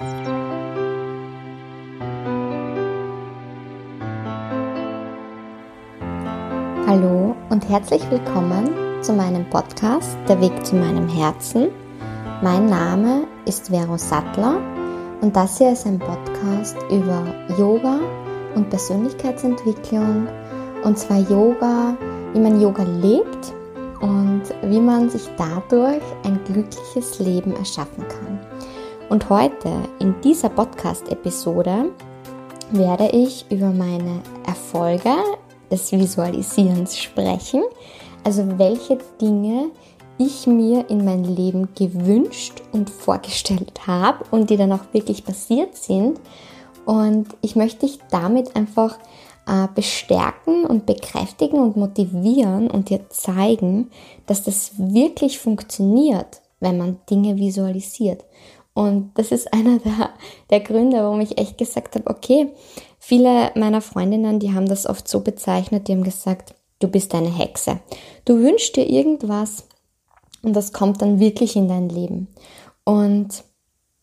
Hallo und herzlich willkommen zu meinem Podcast Der Weg zu meinem Herzen. Mein Name ist Vero Sattler und das hier ist ein Podcast über Yoga und Persönlichkeitsentwicklung und zwar Yoga, wie man Yoga lebt und wie man sich dadurch ein glückliches Leben erschaffen kann. Und heute in dieser Podcast-Episode werde ich über meine Erfolge des Visualisierens sprechen. Also welche Dinge ich mir in mein Leben gewünscht und vorgestellt habe und die dann auch wirklich passiert sind. Und ich möchte dich damit einfach äh, bestärken und bekräftigen und motivieren und dir zeigen, dass das wirklich funktioniert, wenn man Dinge visualisiert. Und das ist einer der, der Gründe, warum ich echt gesagt habe, okay, viele meiner Freundinnen, die haben das oft so bezeichnet, die haben gesagt, du bist eine Hexe. Du wünschst dir irgendwas und das kommt dann wirklich in dein Leben. Und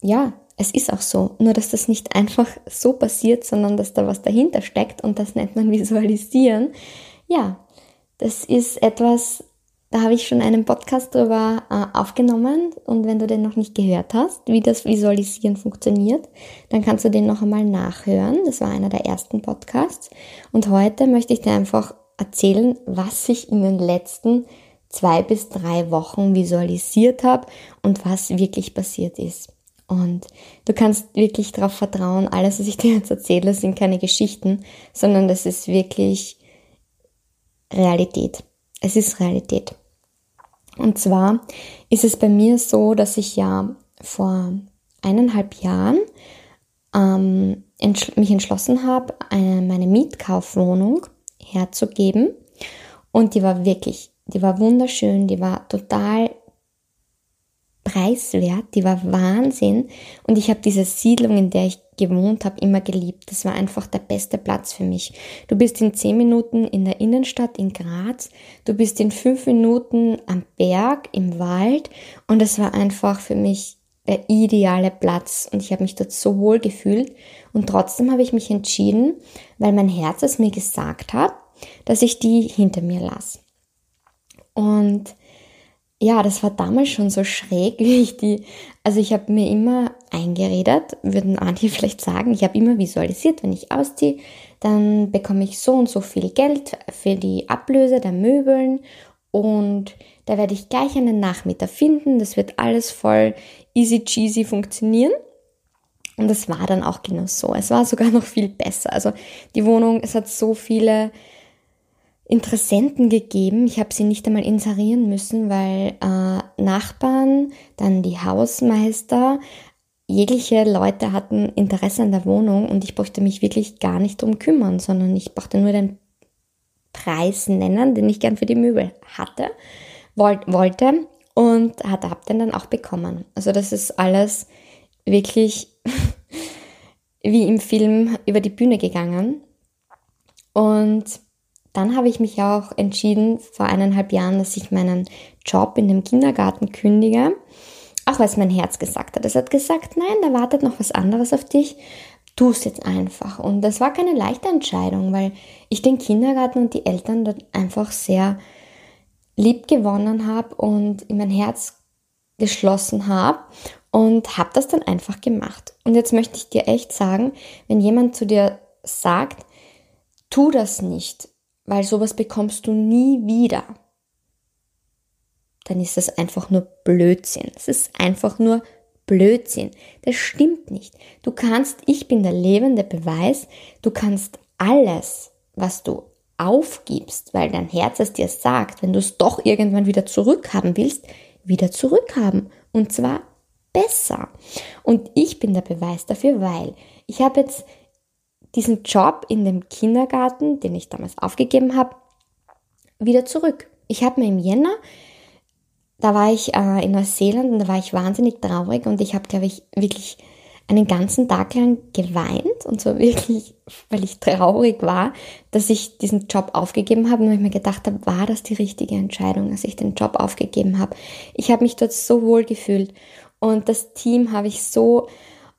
ja, es ist auch so, nur dass das nicht einfach so passiert, sondern dass da was dahinter steckt und das nennt man Visualisieren. Ja, das ist etwas, da habe ich schon einen Podcast drüber äh, aufgenommen und wenn du den noch nicht gehört hast, wie das Visualisieren funktioniert, dann kannst du den noch einmal nachhören. Das war einer der ersten Podcasts. Und heute möchte ich dir einfach erzählen, was ich in den letzten zwei bis drei Wochen visualisiert habe und was wirklich passiert ist. Und du kannst wirklich darauf vertrauen, alles, was ich dir jetzt erzähle, sind keine Geschichten, sondern das ist wirklich Realität. Es ist Realität. Und zwar ist es bei mir so, dass ich ja vor eineinhalb Jahren ähm, entschl mich entschlossen habe, eine, meine Mietkaufwohnung herzugeben. Und die war wirklich, die war wunderschön, die war total preiswert, die war Wahnsinn. Und ich habe diese Siedlung, in der ich gewohnt habe, immer geliebt. Das war einfach der beste Platz für mich. Du bist in zehn Minuten in der Innenstadt in Graz, du bist in fünf Minuten am Berg, im Wald und es war einfach für mich der ideale Platz und ich habe mich dort so wohl gefühlt und trotzdem habe ich mich entschieden, weil mein Herz es mir gesagt hat, dass ich die hinter mir lasse. Und ja, das war damals schon so schräg, wie ich die, also ich habe mir immer eingeredet, würden Andi vielleicht sagen, ich habe immer visualisiert, wenn ich ausziehe, dann bekomme ich so und so viel Geld für die Ablöse der Möbeln und da werde ich gleich einen Nachmieter finden, das wird alles voll easy cheesy funktionieren. Und das war dann auch genau so. Es war sogar noch viel besser. Also die Wohnung, es hat so viele Interessenten gegeben. Ich habe sie nicht einmal inserieren müssen, weil äh, Nachbarn, dann die Hausmeister, jegliche Leute hatten Interesse an der Wohnung und ich brauchte mich wirklich gar nicht drum kümmern, sondern ich brauchte nur den Preis nennen, den ich gern für die Möbel hatte, wollt, wollte und hatte, habe den dann auch bekommen. Also das ist alles wirklich wie im Film über die Bühne gegangen und dann habe ich mich auch entschieden vor eineinhalb Jahren, dass ich meinen Job in dem Kindergarten kündige. Auch weil es mein Herz gesagt hat. Es hat gesagt, nein, da wartet noch was anderes auf dich. Tu es jetzt einfach. Und das war keine leichte Entscheidung, weil ich den Kindergarten und die Eltern dort einfach sehr lieb gewonnen habe und in mein Herz geschlossen habe und habe das dann einfach gemacht. Und jetzt möchte ich dir echt sagen, wenn jemand zu dir sagt, tu das nicht, weil sowas bekommst du nie wieder, dann ist das einfach nur Blödsinn. Es ist einfach nur Blödsinn. Das stimmt nicht. Du kannst, ich bin der lebende Beweis, du kannst alles, was du aufgibst, weil dein Herz es dir sagt, wenn du es doch irgendwann wieder zurückhaben willst, wieder zurückhaben. Und zwar besser. Und ich bin der Beweis dafür, weil ich habe jetzt diesen Job in dem Kindergarten, den ich damals aufgegeben habe, wieder zurück. Ich habe mir im Jänner, da war ich äh, in Neuseeland und da war ich wahnsinnig traurig und ich habe, glaube ich, wirklich einen ganzen Tag lang geweint und so wirklich, weil ich traurig war, dass ich diesen Job aufgegeben habe und ich mir gedacht habe, war das die richtige Entscheidung, dass ich den Job aufgegeben habe. Ich habe mich dort so wohl gefühlt und das Team habe ich so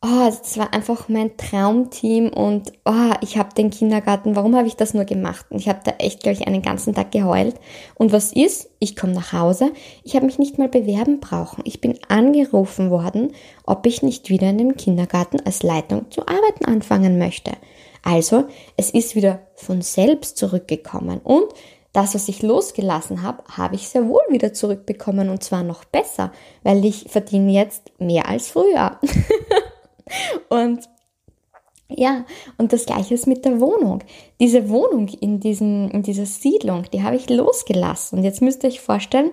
oh, es war einfach mein Traumteam und oh, ich habe den Kindergarten, warum habe ich das nur gemacht? Und ich habe da echt, glaube ich, einen ganzen Tag geheult. Und was ist? Ich komme nach Hause, ich habe mich nicht mal bewerben brauchen. Ich bin angerufen worden, ob ich nicht wieder in dem Kindergarten als Leitung zu arbeiten anfangen möchte. Also, es ist wieder von selbst zurückgekommen und das, was ich losgelassen habe, habe ich sehr wohl wieder zurückbekommen und zwar noch besser, weil ich verdiene jetzt mehr als früher. und ja, und das gleiche ist mit der Wohnung. Diese Wohnung in, diesem, in dieser Siedlung, die habe ich losgelassen. Und jetzt müsst ihr euch vorstellen,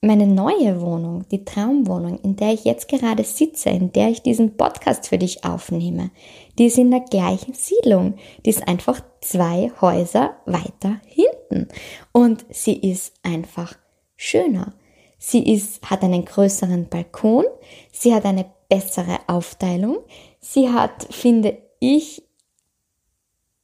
meine neue Wohnung, die Traumwohnung, in der ich jetzt gerade sitze, in der ich diesen Podcast für dich aufnehme, die ist in der gleichen Siedlung. Die ist einfach zwei Häuser weiter hinten. Und sie ist einfach schöner. Sie ist, hat einen größeren Balkon. Sie hat eine bessere Aufteilung. Sie hat, finde ich,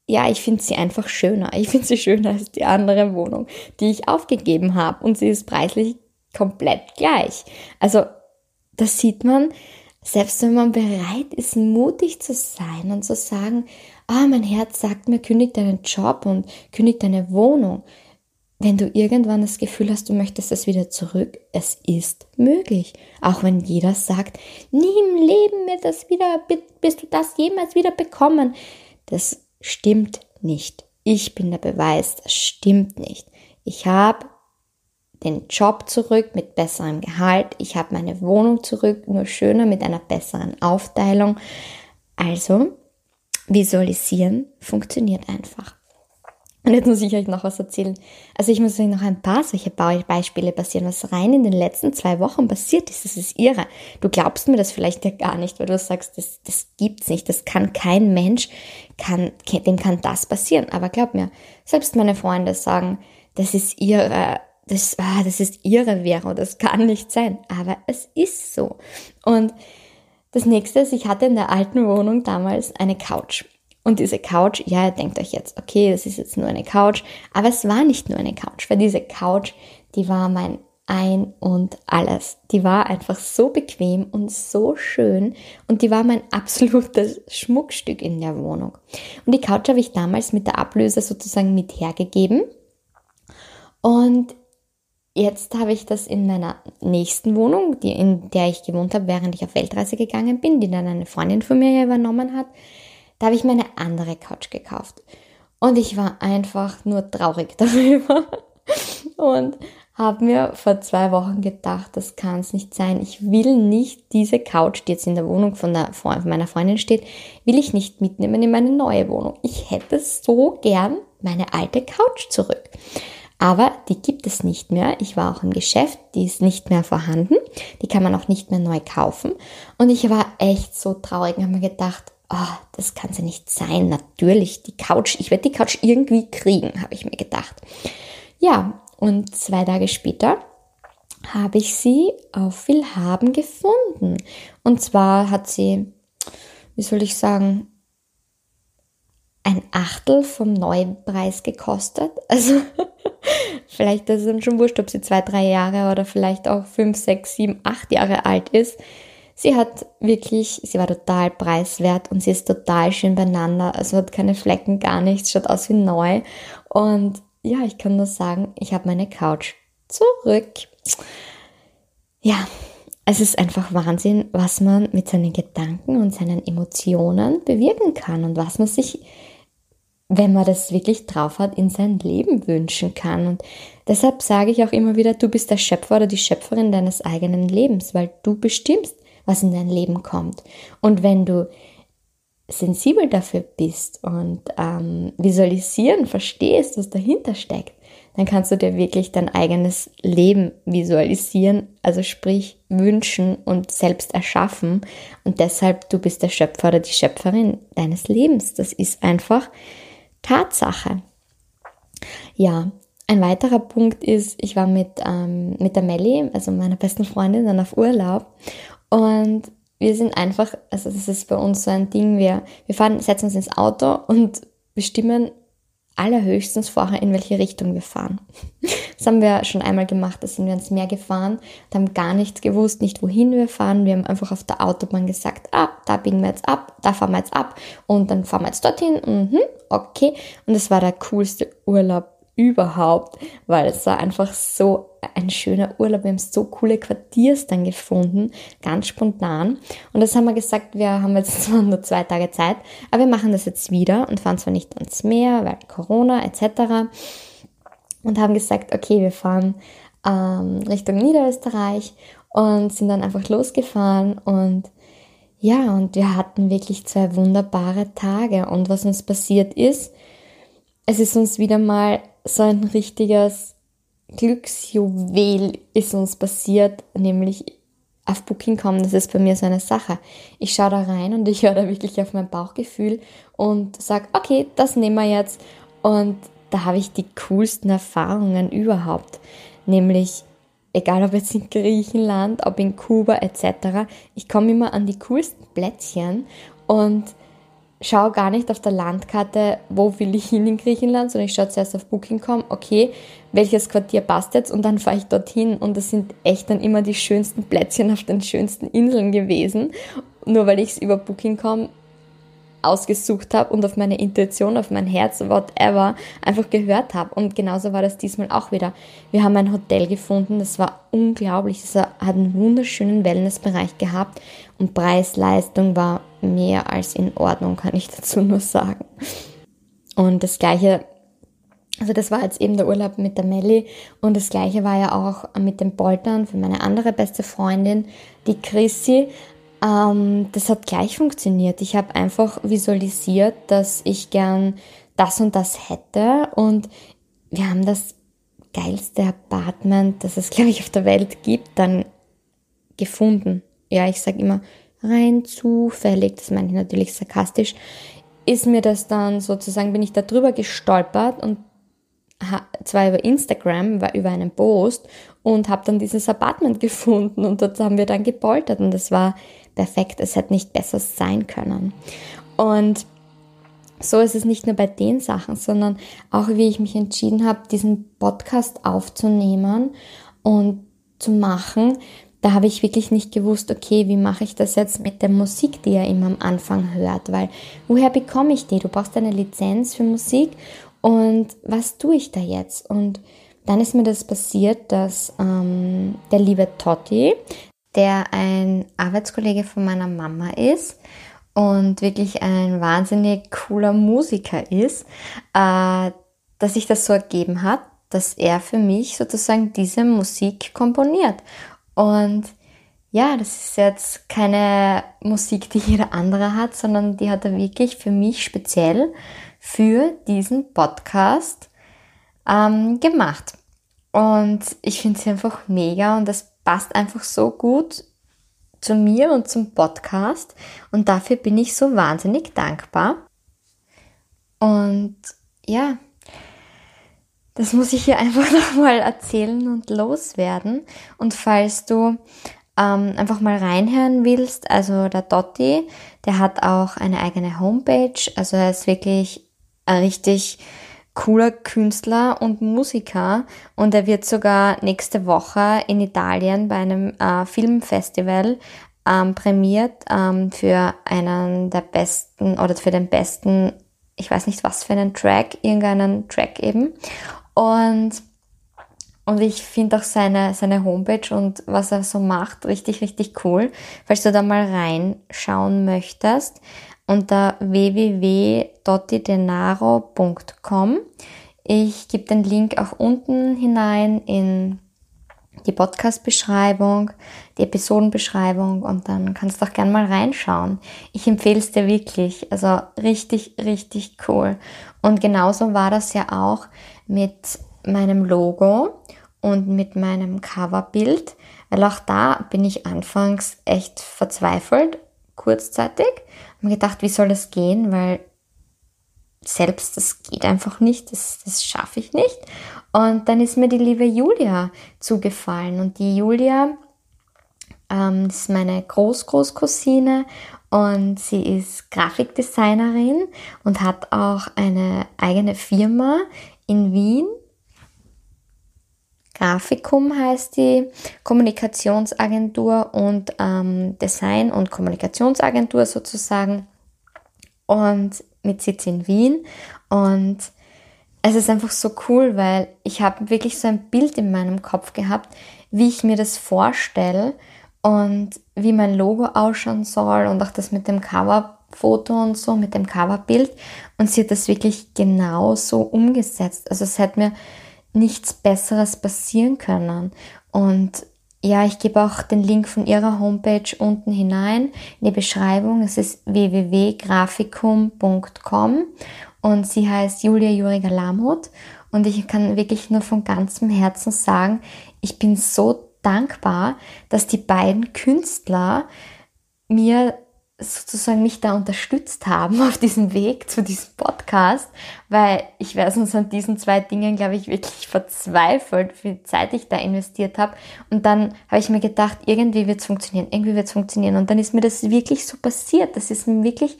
ja, ich finde sie einfach schöner. Ich finde sie schöner als die andere Wohnung, die ich aufgegeben habe. Und sie ist preislich komplett gleich. Also, das sieht man, selbst wenn man bereit ist, mutig zu sein und zu sagen, ah, mein Herz sagt mir, kündig deinen Job und kündig deine Wohnung. Wenn du irgendwann das Gefühl hast, du möchtest es wieder zurück, es ist möglich. Auch wenn jeder sagt, nie im Leben wird das wieder, bist du das jemals wieder bekommen. Das stimmt nicht. Ich bin der Beweis, das stimmt nicht. Ich habe den Job zurück mit besserem Gehalt. Ich habe meine Wohnung zurück, nur schöner mit einer besseren Aufteilung. Also, visualisieren funktioniert einfach. Und jetzt muss ich euch noch was erzählen. Also ich muss euch noch ein paar solche Beispiele passieren, was rein in den letzten zwei Wochen passiert ist. Das ist irre. Du glaubst mir das vielleicht ja gar nicht, weil du sagst, das, das gibt's nicht. Das kann kein Mensch, kann, dem kann das passieren. Aber glaub mir, selbst meine Freunde sagen, das ist irre das, ah, das ist ihre Währung, das kann nicht sein. Aber es ist so. Und das nächste ist, ich hatte in der alten Wohnung damals eine Couch. Und diese Couch, ja, ihr denkt euch jetzt, okay, das ist jetzt nur eine Couch, aber es war nicht nur eine Couch, weil diese Couch, die war mein ein und alles. Die war einfach so bequem und so schön und die war mein absolutes Schmuckstück in der Wohnung. Und die Couch habe ich damals mit der Ablöse sozusagen mit hergegeben. Und Jetzt habe ich das in meiner nächsten Wohnung, die, in der ich gewohnt habe, während ich auf Weltreise gegangen bin, die dann eine Freundin von mir übernommen hat. Da habe ich mir eine andere Couch gekauft. Und ich war einfach nur traurig darüber. Und habe mir vor zwei Wochen gedacht, das kann es nicht sein. Ich will nicht diese Couch, die jetzt in der Wohnung von, der, von meiner Freundin steht, will ich nicht mitnehmen in meine neue Wohnung. Ich hätte so gern meine alte Couch zurück. Aber die gibt es nicht mehr. Ich war auch im Geschäft, die ist nicht mehr vorhanden. Die kann man auch nicht mehr neu kaufen. Und ich war echt so traurig und habe mir gedacht, oh, das kann ja nicht sein. Natürlich, die Couch, ich werde die Couch irgendwie kriegen, habe ich mir gedacht. Ja, und zwei Tage später habe ich sie auf Willhaben gefunden. Und zwar hat sie, wie soll ich sagen, ein Achtel vom neuen Preis gekostet. Also vielleicht ist es dann schon wurscht, ob sie zwei, drei Jahre oder vielleicht auch fünf, sechs, sieben, acht Jahre alt ist. Sie hat wirklich, sie war total preiswert und sie ist total schön beieinander. Also hat keine Flecken, gar nichts, schaut aus wie neu. Und ja, ich kann nur sagen, ich habe meine Couch zurück. Ja, es ist einfach Wahnsinn, was man mit seinen Gedanken und seinen Emotionen bewirken kann und was man sich wenn man das wirklich drauf hat, in sein Leben wünschen kann. Und deshalb sage ich auch immer wieder, du bist der Schöpfer oder die Schöpferin deines eigenen Lebens, weil du bestimmst, was in dein Leben kommt. Und wenn du sensibel dafür bist und ähm, visualisieren, verstehst, was dahinter steckt, dann kannst du dir wirklich dein eigenes Leben visualisieren, also sprich wünschen und selbst erschaffen. Und deshalb, du bist der Schöpfer oder die Schöpferin deines Lebens. Das ist einfach Tatsache. Ja, ein weiterer Punkt ist, ich war mit, ähm, mit der Melli, also meiner besten Freundin, dann auf Urlaub und wir sind einfach, also das ist bei uns so ein Ding, wir, wir fahren, setzen uns ins Auto und bestimmen allerhöchstens vorher, in welche Richtung wir fahren. Das haben wir schon einmal gemacht, da sind wir ins Meer gefahren und haben gar nichts gewusst, nicht wohin wir fahren. Wir haben einfach auf der Autobahn gesagt, ah, da biegen wir jetzt ab, da fahren wir jetzt ab und dann fahren wir jetzt dorthin. Mhm, okay. Und es war der coolste Urlaub überhaupt, weil es war einfach so ein schöner Urlaub. Wir haben so coole Quartiers dann gefunden, ganz spontan. Und das haben wir gesagt, wir haben jetzt zwar nur zwei Tage Zeit, aber wir machen das jetzt wieder und fahren zwar nicht ans Meer, weil Corona etc. Und haben gesagt, okay, wir fahren ähm, Richtung Niederösterreich und sind dann einfach losgefahren und ja, und wir hatten wirklich zwei wunderbare Tage. Und was uns passiert ist, es ist uns wieder mal so ein richtiges Glücksjuwel ist uns passiert, nämlich auf Booking.com, das ist bei mir so eine Sache. Ich schaue da rein und ich höre da wirklich auf mein Bauchgefühl und sage, okay, das nehmen wir jetzt. Und da habe ich die coolsten Erfahrungen überhaupt. Nämlich, egal ob jetzt in Griechenland, ob in Kuba etc., ich komme immer an die coolsten Plätzchen und schaue gar nicht auf der Landkarte, wo will ich hin in Griechenland, sondern ich schaue zuerst auf Booking.com, okay, welches Quartier passt jetzt? Und dann fahre ich dorthin. Und das sind echt dann immer die schönsten Plätzchen auf den schönsten Inseln gewesen, nur weil ich es über Booking.com ausgesucht habe und auf meine Intuition, auf mein Herz, whatever, einfach gehört habe. Und genauso war das diesmal auch wieder. Wir haben ein Hotel gefunden, das war unglaublich. Es hat einen wunderschönen Wellnessbereich gehabt und Preis-Leistung war mehr als in Ordnung, kann ich dazu nur sagen. Und das gleiche, also das war jetzt eben der Urlaub mit der Melli und das gleiche war ja auch mit den Poltern für meine andere beste Freundin, die Chrissy. Ähm, das hat gleich funktioniert. Ich habe einfach visualisiert, dass ich gern das und das hätte und wir haben das geilste Apartment, das es, glaube ich, auf der Welt gibt, dann gefunden. Ja, ich sage immer rein zufällig, das meine ich natürlich sarkastisch, ist mir das dann sozusagen, bin ich da drüber gestolpert und zwar über Instagram, war über einen Post und habe dann dieses Apartment gefunden und dort haben wir dann gepoltert und das war perfekt. Es hätte nicht besser sein können. Und so ist es nicht nur bei den Sachen, sondern auch wie ich mich entschieden habe, diesen Podcast aufzunehmen und zu machen. Da habe ich wirklich nicht gewusst, okay, wie mache ich das jetzt mit der Musik, die ihr immer am Anfang hört, weil woher bekomme ich die? Du brauchst eine Lizenz für Musik und was tue ich da jetzt? Und dann ist mir das passiert, dass ähm, der liebe Totti, der ein Arbeitskollege von meiner Mama ist und wirklich ein wahnsinnig cooler Musiker ist, äh, dass sich das so ergeben hat, dass er für mich sozusagen diese Musik komponiert. Und ja, das ist jetzt keine Musik, die jeder andere hat, sondern die hat er wirklich für mich speziell für diesen Podcast ähm, gemacht. Und ich finde sie einfach mega und das passt einfach so gut zu mir und zum Podcast und dafür bin ich so wahnsinnig dankbar. Und ja, das muss ich hier einfach nochmal erzählen und loswerden. Und falls du ähm, einfach mal reinhören willst, also der Dotti, der hat auch eine eigene Homepage, also er ist wirklich ein richtig cooler Künstler und Musiker und er wird sogar nächste Woche in Italien bei einem äh, Filmfestival ähm, prämiert ähm, für einen der besten oder für den besten, ich weiß nicht was für einen Track, irgendeinen Track eben. Und, und ich finde auch seine, seine Homepage und was er so macht richtig, richtig cool. Falls du da mal reinschauen möchtest, unter www.dottidenaro.com. Ich gebe den Link auch unten hinein in die Podcast-Beschreibung, die Episodenbeschreibung und dann kannst du auch gerne mal reinschauen. Ich empfehle es dir wirklich. Also richtig, richtig cool. Und genauso war das ja auch mit meinem Logo und mit meinem Coverbild, weil auch da bin ich anfangs echt verzweifelt, kurzzeitig habe mir gedacht, wie soll das gehen, weil selbst das geht einfach nicht, das, das schaffe ich nicht. Und dann ist mir die liebe Julia zugefallen und die Julia ähm, ist meine Großgroßcousine und sie ist Grafikdesignerin und hat auch eine eigene Firma in Wien. Grafikum heißt die Kommunikationsagentur und ähm, Design- und Kommunikationsagentur sozusagen und mit Sitz in Wien und es ist einfach so cool, weil ich habe wirklich so ein Bild in meinem Kopf gehabt, wie ich mir das vorstelle und wie mein Logo ausschauen soll und auch das mit dem Coverfoto und so, mit dem Coverbild. Und sie hat das wirklich genau so umgesetzt. Also es hätte mir nichts Besseres passieren können. Und ja, ich gebe auch den Link von ihrer Homepage unten hinein in die Beschreibung. Es ist www.grafikum.com und sie heißt Julia Juriger Lamhut. Und ich kann wirklich nur von ganzem Herzen sagen, ich bin so dankbar, dass die beiden Künstler mir sozusagen mich da unterstützt haben auf diesem Weg zu diesem Podcast, weil ich wäre sonst an diesen zwei Dingen, glaube ich, wirklich verzweifelt, wie viel Zeit ich da investiert habe. Und dann habe ich mir gedacht, irgendwie wird es funktionieren, irgendwie wird es funktionieren. Und dann ist mir das wirklich so passiert. Das ist mir wirklich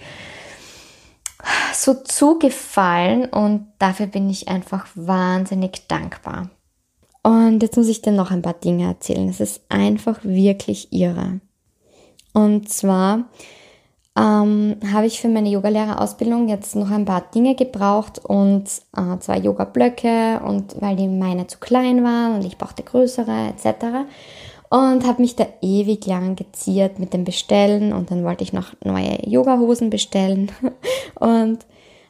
so zugefallen und dafür bin ich einfach wahnsinnig dankbar. Und jetzt muss ich dir noch ein paar Dinge erzählen. Es ist einfach wirklich irre. Und zwar ähm, habe ich für meine Yogalehrerausbildung jetzt noch ein paar Dinge gebraucht und äh, zwei Yoga-Blöcke und weil die meine zu klein waren und ich brauchte größere etc. Und habe mich da ewig lang geziert mit dem Bestellen und dann wollte ich noch neue Yoga-Hosen bestellen und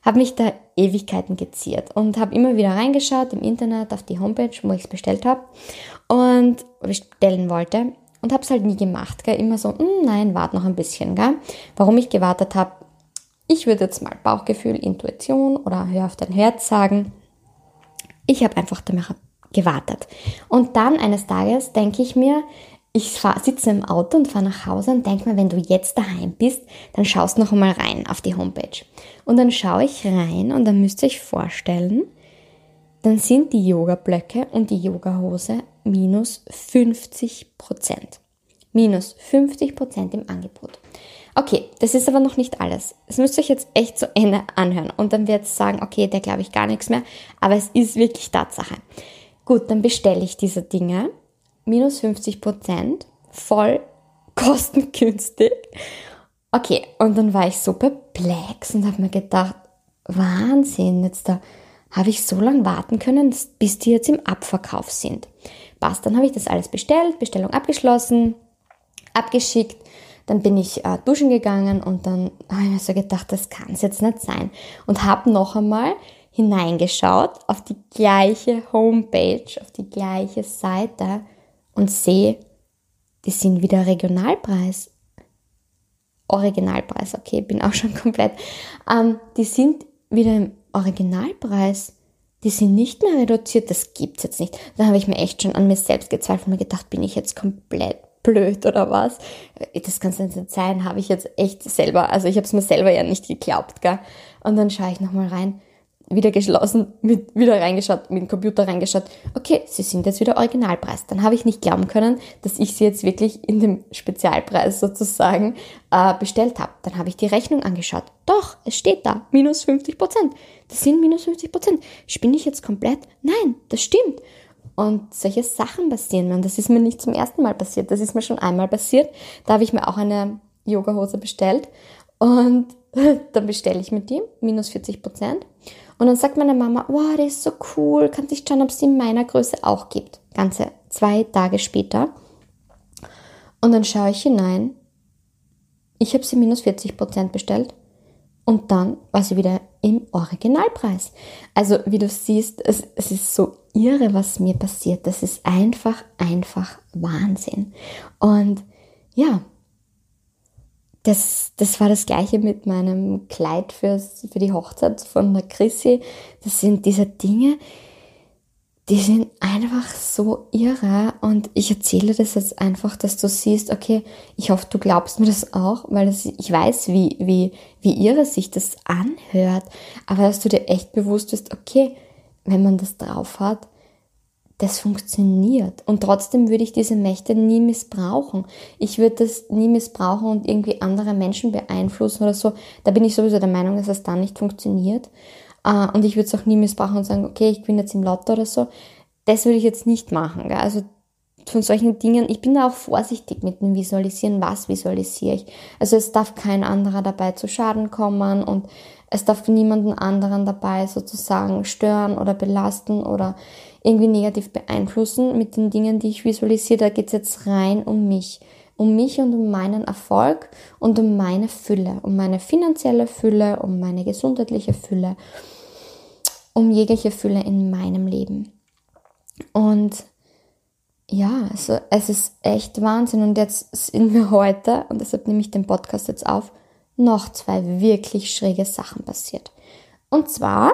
habe mich da Ewigkeiten geziert und habe immer wieder reingeschaut im Internet auf die Homepage, wo ich es bestellt habe und bestellen wollte und habe es halt nie gemacht. Gell? Immer so, hm, nein, warte noch ein bisschen. Gell? Warum ich gewartet habe, ich würde jetzt mal Bauchgefühl, Intuition oder hör auf dein Herz sagen. Ich habe einfach damit gewartet. Und dann eines Tages denke ich mir, ich sitze im Auto und fahre nach Hause und denke mir, wenn du jetzt daheim bist, dann schaust noch einmal rein auf die Homepage. Und dann schaue ich rein und dann müsst ihr euch vorstellen, dann sind die Yoga-Blöcke und die Yoga-Hose minus 50 Prozent. Minus 50 Prozent im Angebot. Okay, das ist aber noch nicht alles. Das müsst ihr euch jetzt echt zu Ende anhören und dann wird es sagen, okay, da glaube ich gar nichts mehr, aber es ist wirklich Tatsache. Gut, dann bestelle ich diese Dinge, minus 50 Prozent, voll kostengünstig. Okay, und dann war ich so perplex und habe mir gedacht, Wahnsinn, jetzt da habe ich so lange warten können, bis die jetzt im Abverkauf sind. Passt, dann habe ich das alles bestellt, Bestellung abgeschlossen, abgeschickt. Dann bin ich äh, duschen gegangen und dann habe ich mir so gedacht, das kann es jetzt nicht sein. Und habe noch einmal hineingeschaut auf die gleiche Homepage, auf die gleiche Seite und sehe, die sind wieder Regionalpreis. Originalpreis, okay, bin auch schon komplett. Ähm, die sind wieder im Originalpreis. Die sind nicht mehr reduziert, das gibt's jetzt nicht. Da habe ich mir echt schon an mir selbst gezweifelt und mir gedacht, bin ich jetzt komplett blöd oder was? Das kann es nicht sein, habe ich jetzt echt selber, also ich habe es mir selber ja nicht geglaubt, gell? Und dann schaue ich nochmal rein wieder geschlossen, mit, wieder reingeschaut, mit dem Computer reingeschaut. Okay, sie sind jetzt wieder Originalpreis. Dann habe ich nicht glauben können, dass ich sie jetzt wirklich in dem Spezialpreis sozusagen äh, bestellt habe. Dann habe ich die Rechnung angeschaut. Doch, es steht da, minus 50 Prozent. Das sind minus 50 Prozent. Spinne ich jetzt komplett? Nein, das stimmt. Und solche Sachen passieren mir. Und das ist mir nicht zum ersten Mal passiert. Das ist mir schon einmal passiert. Da habe ich mir auch eine Yogahose bestellt. Und dann bestelle ich mit die, minus 40 Prozent. Und dann sagt meine Mama, wow, das ist so cool, kannst dich schauen, ob es in meiner Größe auch gibt. Ganze zwei Tage später. Und dann schaue ich hinein. Ich habe sie minus 40 Prozent bestellt. Und dann war sie wieder im Originalpreis. Also wie du siehst, es, es ist so irre, was mir passiert. Das ist einfach, einfach Wahnsinn. Und ja, das, das war das gleiche mit meinem Kleid fürs, für die Hochzeit von der Chrissy. Das sind diese Dinge, die sind einfach so irre und ich erzähle das jetzt einfach, dass du siehst, okay, ich hoffe, du glaubst mir das auch, weil das, ich weiß, wie, wie, wie irre sich das anhört, aber dass du dir echt bewusst bist, okay, wenn man das drauf hat, das funktioniert. Und trotzdem würde ich diese Mächte nie missbrauchen. Ich würde das nie missbrauchen und irgendwie andere Menschen beeinflussen oder so. Da bin ich sowieso der Meinung, dass das dann nicht funktioniert. Äh, und ich würde es auch nie missbrauchen und sagen, okay, ich bin jetzt im Lotto oder so. Das würde ich jetzt nicht machen. Also von solchen Dingen, ich bin da auch vorsichtig mit dem Visualisieren, was visualisiere ich. Also es darf kein anderer dabei zu Schaden kommen und es darf niemanden anderen dabei sozusagen stören oder belasten oder irgendwie negativ beeinflussen mit den Dingen, die ich visualisiere. Da geht es jetzt rein um mich. Um mich und um meinen Erfolg und um meine Fülle, um meine finanzielle Fülle, um meine gesundheitliche Fülle, um jegliche Fülle in meinem Leben. Und ja, also es ist echt Wahnsinn. Und jetzt sind mir heute, und deshalb nehme ich den Podcast jetzt auf, noch zwei wirklich schräge Sachen passiert. Und zwar,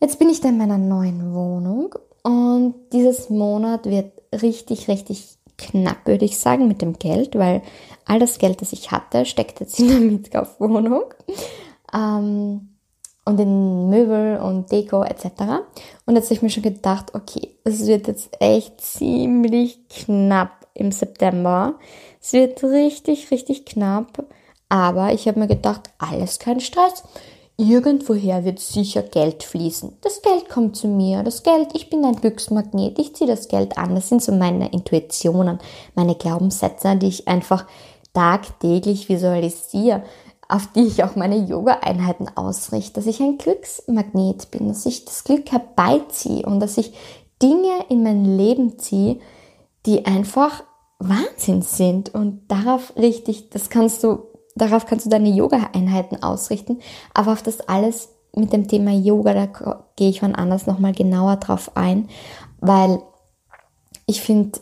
jetzt bin ich da in meiner neuen Wohnung und dieses Monat wird richtig, richtig knapp, würde ich sagen, mit dem Geld, weil all das Geld, das ich hatte, steckt jetzt in der Mietkaufwohnung. Ähm, und in Möbel und Deko etc. Und jetzt habe ich mir schon gedacht, okay, es wird jetzt echt ziemlich knapp im September. Es wird richtig, richtig knapp. Aber ich habe mir gedacht, alles kein Stress. Irgendwoher wird sicher Geld fließen. Das Geld kommt zu mir. Das Geld, ich bin ein Glücksmagnet. Ich ziehe das Geld an. Das sind so meine Intuitionen, meine Glaubenssätze, die ich einfach tagtäglich visualisiere auf die ich auch meine Yoga-Einheiten ausrichte, dass ich ein Glücksmagnet bin, dass ich das Glück herbeiziehe und dass ich Dinge in mein Leben ziehe, die einfach Wahnsinn sind und darauf richtig, das kannst du, darauf kannst du deine Yoga-Einheiten ausrichten, aber auf das alles mit dem Thema Yoga, da gehe ich wann anders nochmal genauer drauf ein, weil ich finde,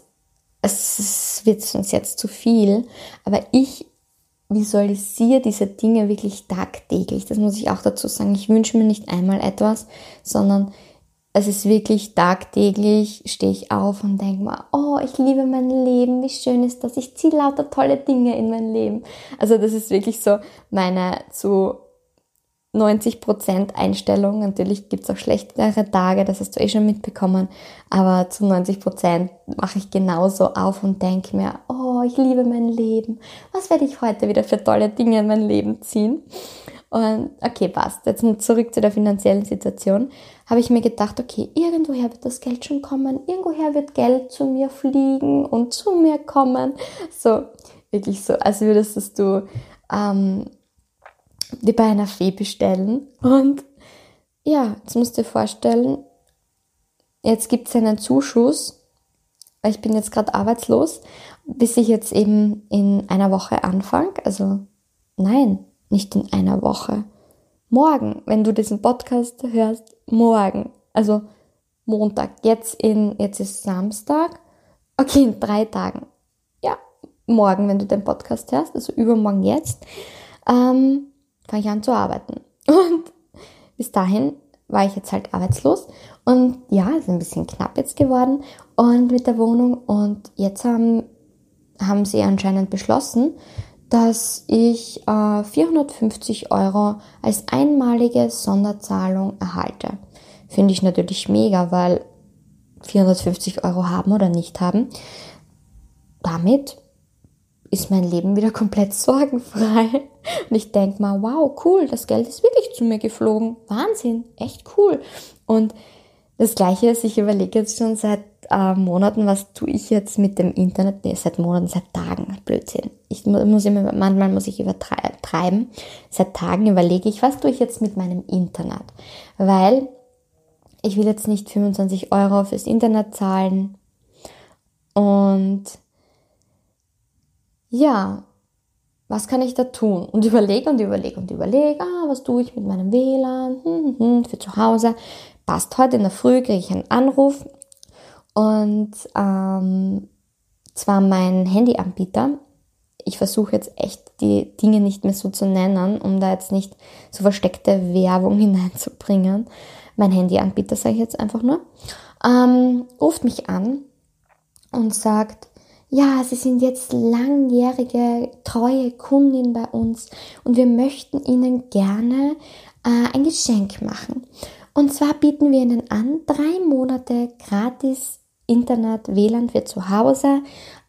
es wird sonst jetzt zu viel, aber ich visualisiere diese Dinge wirklich tagtäglich. Das muss ich auch dazu sagen. Ich wünsche mir nicht einmal etwas, sondern es ist wirklich tagtäglich, stehe ich auf und denke mir, oh, ich liebe mein Leben, wie schön ist das, ich ziehe lauter tolle Dinge in mein Leben. Also das ist wirklich so meine zu 90% Einstellung. Natürlich gibt es auch schlechtere Tage, das hast du eh schon mitbekommen, aber zu 90% mache ich genauso auf und denke mir, oh, ich liebe mein Leben. Was werde ich heute wieder für tolle Dinge in mein Leben ziehen? Und okay, passt. Jetzt zurück zu der finanziellen Situation. Habe ich mir gedacht, okay, irgendwoher wird das Geld schon kommen, irgendwoher wird Geld zu mir fliegen und zu mir kommen. So, wirklich so, als würdest du ähm, die bei einer Fee bestellen. Und ja, jetzt musst du dir vorstellen, jetzt gibt es einen Zuschuss, ich bin jetzt gerade arbeitslos, bis ich jetzt eben in einer Woche anfange. Also nein, nicht in einer Woche. Morgen, wenn du diesen Podcast hörst, morgen. Also Montag. Jetzt in, jetzt ist Samstag. Okay, in drei Tagen. Ja, morgen, wenn du den Podcast hörst, also übermorgen jetzt. Ähm, fange ich an zu arbeiten. Und bis dahin war ich jetzt halt arbeitslos. Und ja, ist ein bisschen knapp jetzt geworden und mit der Wohnung. Und jetzt haben, haben sie anscheinend beschlossen, dass ich äh, 450 Euro als einmalige Sonderzahlung erhalte. Finde ich natürlich mega, weil 450 Euro haben oder nicht haben. Damit ist mein Leben wieder komplett sorgenfrei. Und ich denke mal, wow, cool, das Geld ist wirklich zu mir geflogen. Wahnsinn, echt cool. Und das Gleiche ist, ich überlege jetzt schon seit äh, Monaten, was tue ich jetzt mit dem Internet? Nee, seit Monaten, seit Tagen. Blödsinn. Ich muss immer, manchmal muss ich übertreiben. Seit Tagen überlege ich, was tue ich jetzt mit meinem Internet? Weil ich will jetzt nicht 25 Euro fürs Internet zahlen. Und ja, was kann ich da tun? Und überlege und überlege und überlege, ah, was tue ich mit meinem WLAN hm, hm, hm, für zu Hause. Passt, heute in der Früh kriege ich einen Anruf und ähm, zwar mein Handyanbieter. Ich versuche jetzt echt die Dinge nicht mehr so zu nennen, um da jetzt nicht so versteckte Werbung hineinzubringen. Mein Handyanbieter sage ich jetzt einfach nur, ähm, ruft mich an und sagt, ja, Sie sind jetzt langjährige, treue Kundin bei uns und wir möchten Ihnen gerne äh, ein Geschenk machen. Und zwar bieten wir Ihnen an, drei Monate gratis Internet, WLAN für zu Hause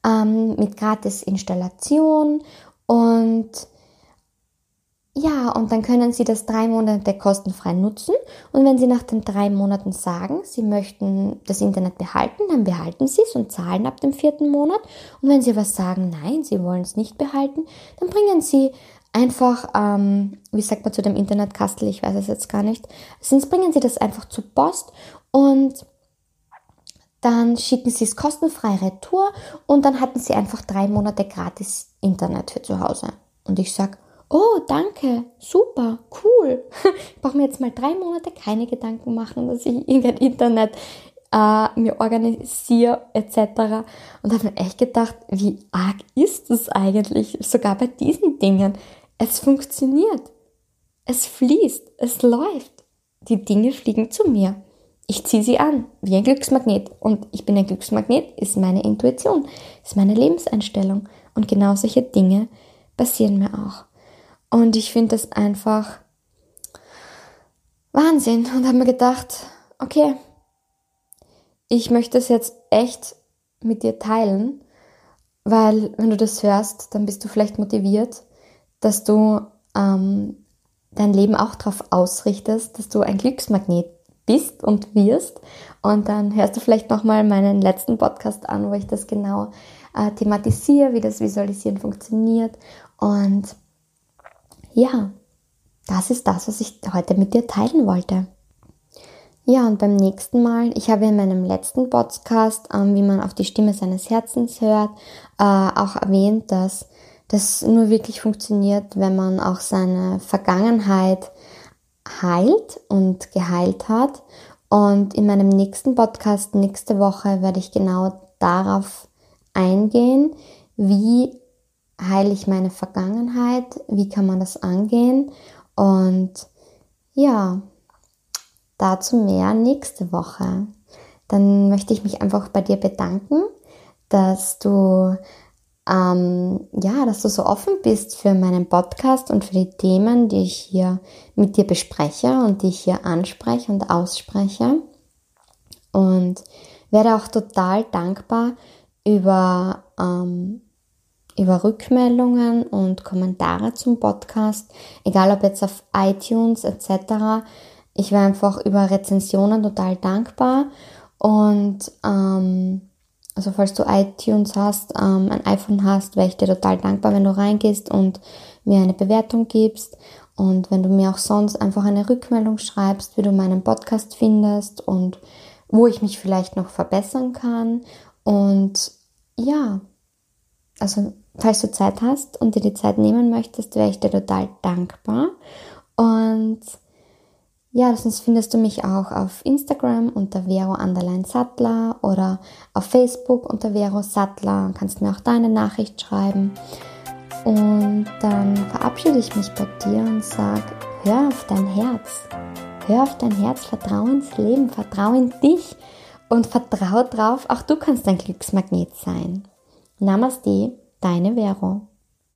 ähm, mit gratis Installation und ja, und dann können Sie das drei Monate kostenfrei nutzen. Und wenn Sie nach den drei Monaten sagen, Sie möchten das Internet behalten, dann behalten Sie es und zahlen ab dem vierten Monat. Und wenn Sie was sagen, nein, Sie wollen es nicht behalten, dann bringen Sie einfach, ähm, wie sagt man zu dem Internetkastel, ich weiß es jetzt gar nicht, sonst bringen Sie das einfach zur Post und dann schicken Sie es kostenfrei retour und dann hatten Sie einfach drei Monate gratis Internet für zu Hause. Und ich sag, oh, danke, super, cool. Ich brauche mir jetzt mal drei Monate keine Gedanken machen, dass ich irgendein Internet äh, mir organisiere etc. Und habe mir echt gedacht, wie arg ist das eigentlich, sogar bei diesen Dingen. Es funktioniert. Es fließt, es läuft. Die Dinge fliegen zu mir. Ich ziehe sie an, wie ein Glücksmagnet. Und ich bin ein Glücksmagnet, ist meine Intuition, ist meine Lebenseinstellung. Und genau solche Dinge passieren mir auch. Und ich finde das einfach Wahnsinn und habe mir gedacht, okay, ich möchte es jetzt echt mit dir teilen, weil wenn du das hörst, dann bist du vielleicht motiviert, dass du ähm, dein Leben auch darauf ausrichtest, dass du ein Glücksmagnet bist und wirst. Und dann hörst du vielleicht nochmal meinen letzten Podcast an, wo ich das genau äh, thematisiere, wie das Visualisieren funktioniert. Und ja, das ist das, was ich heute mit dir teilen wollte. Ja, und beim nächsten Mal, ich habe in meinem letzten Podcast, ähm, wie man auf die Stimme seines Herzens hört, äh, auch erwähnt, dass das nur wirklich funktioniert, wenn man auch seine Vergangenheit heilt und geheilt hat. Und in meinem nächsten Podcast nächste Woche werde ich genau darauf eingehen, wie heile ich meine Vergangenheit, wie kann man das angehen und ja, dazu mehr nächste Woche. Dann möchte ich mich einfach bei dir bedanken, dass du ähm, ja, dass du so offen bist für meinen Podcast und für die Themen, die ich hier mit dir bespreche und die ich hier anspreche und ausspreche. Und werde auch total dankbar über ähm, über Rückmeldungen und Kommentare zum Podcast, egal ob jetzt auf iTunes etc. Ich wäre einfach über Rezensionen total dankbar und ähm, also falls du iTunes hast, ähm, ein iPhone hast, wäre ich dir total dankbar, wenn du reingehst und mir eine Bewertung gibst und wenn du mir auch sonst einfach eine Rückmeldung schreibst, wie du meinen Podcast findest und wo ich mich vielleicht noch verbessern kann und ja, also falls du Zeit hast und dir die Zeit nehmen möchtest, wäre ich dir total dankbar. Und ja, sonst findest du mich auch auf Instagram unter Vero Underline Sattler oder auf Facebook unter Vero Sattler. Kannst mir auch deine Nachricht schreiben. Und dann verabschiede ich mich bei dir und sage, hör auf dein Herz. Hör auf dein Herz, vertrau ins Leben, vertrau in dich und vertrau drauf, auch du kannst ein Glücksmagnet sein. Namaste, deine Vero.